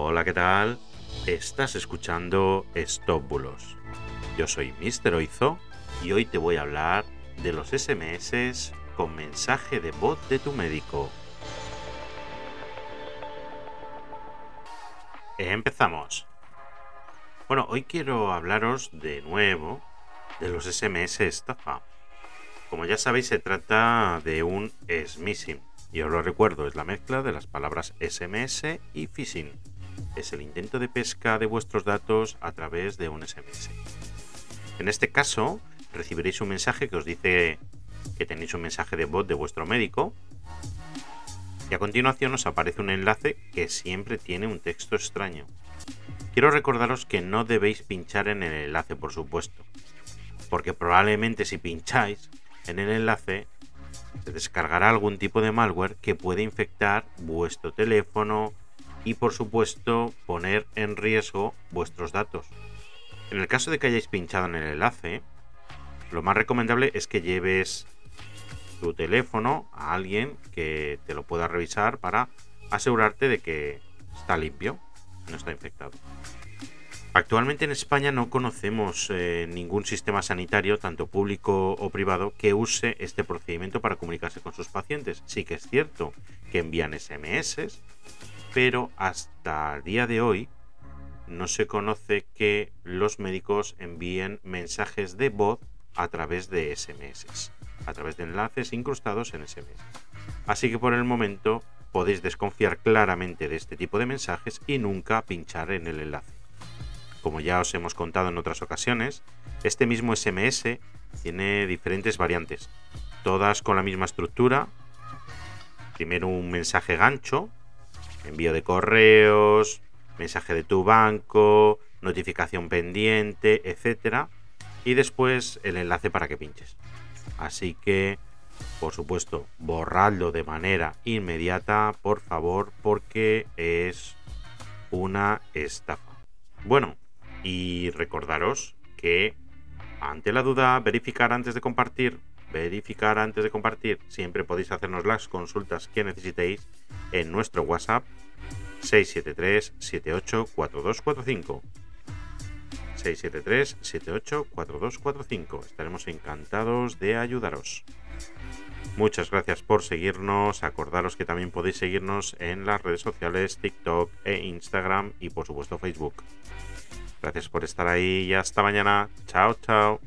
Hola, ¿qué tal? Estás escuchando Stop Bulos. Yo soy Mr. Oizo y hoy te voy a hablar de los SMS con mensaje de voz de tu médico. Empezamos. Bueno, hoy quiero hablaros de nuevo de los SMS estafa. Como ya sabéis, se trata de un smishing. Y os lo recuerdo, es la mezcla de las palabras SMS y phishing. Es el intento de pesca de vuestros datos a través de un SMS. En este caso, recibiréis un mensaje que os dice que tenéis un mensaje de voz de vuestro médico. Y a continuación os aparece un enlace que siempre tiene un texto extraño. Quiero recordaros que no debéis pinchar en el enlace, por supuesto, porque probablemente si pincháis en el enlace se descargará algún tipo de malware que puede infectar vuestro teléfono y por supuesto poner en riesgo vuestros datos. En el caso de que hayáis pinchado en el enlace, lo más recomendable es que lleves tu teléfono a alguien que te lo pueda revisar para asegurarte de que está limpio, no está infectado. Actualmente en España no conocemos eh, ningún sistema sanitario, tanto público o privado, que use este procedimiento para comunicarse con sus pacientes. Sí que es cierto que envían SMS, pero hasta el día de hoy no se conoce que los médicos envíen mensajes de voz a través de SMS, a través de enlaces incrustados en SMS. Así que por el momento podéis desconfiar claramente de este tipo de mensajes y nunca pinchar en el enlace. Como ya os hemos contado en otras ocasiones, este mismo SMS tiene diferentes variantes, todas con la misma estructura. Primero un mensaje gancho, envío de correos, mensaje de tu banco, notificación pendiente, etc. Y después el enlace para que pinches. Así que, por supuesto, borradlo de manera inmediata, por favor, porque es una estafa. Bueno, y recordaros que ante la duda, verificar antes de compartir, verificar antes de compartir, siempre podéis hacernos las consultas que necesitéis en nuestro WhatsApp 673 784245. 673 784245. Estaremos encantados de ayudaros. Muchas gracias por seguirnos. Acordaros que también podéis seguirnos en las redes sociales TikTok e Instagram y por supuesto Facebook. Gracias por estar ahí y hasta mañana. Chao, chao.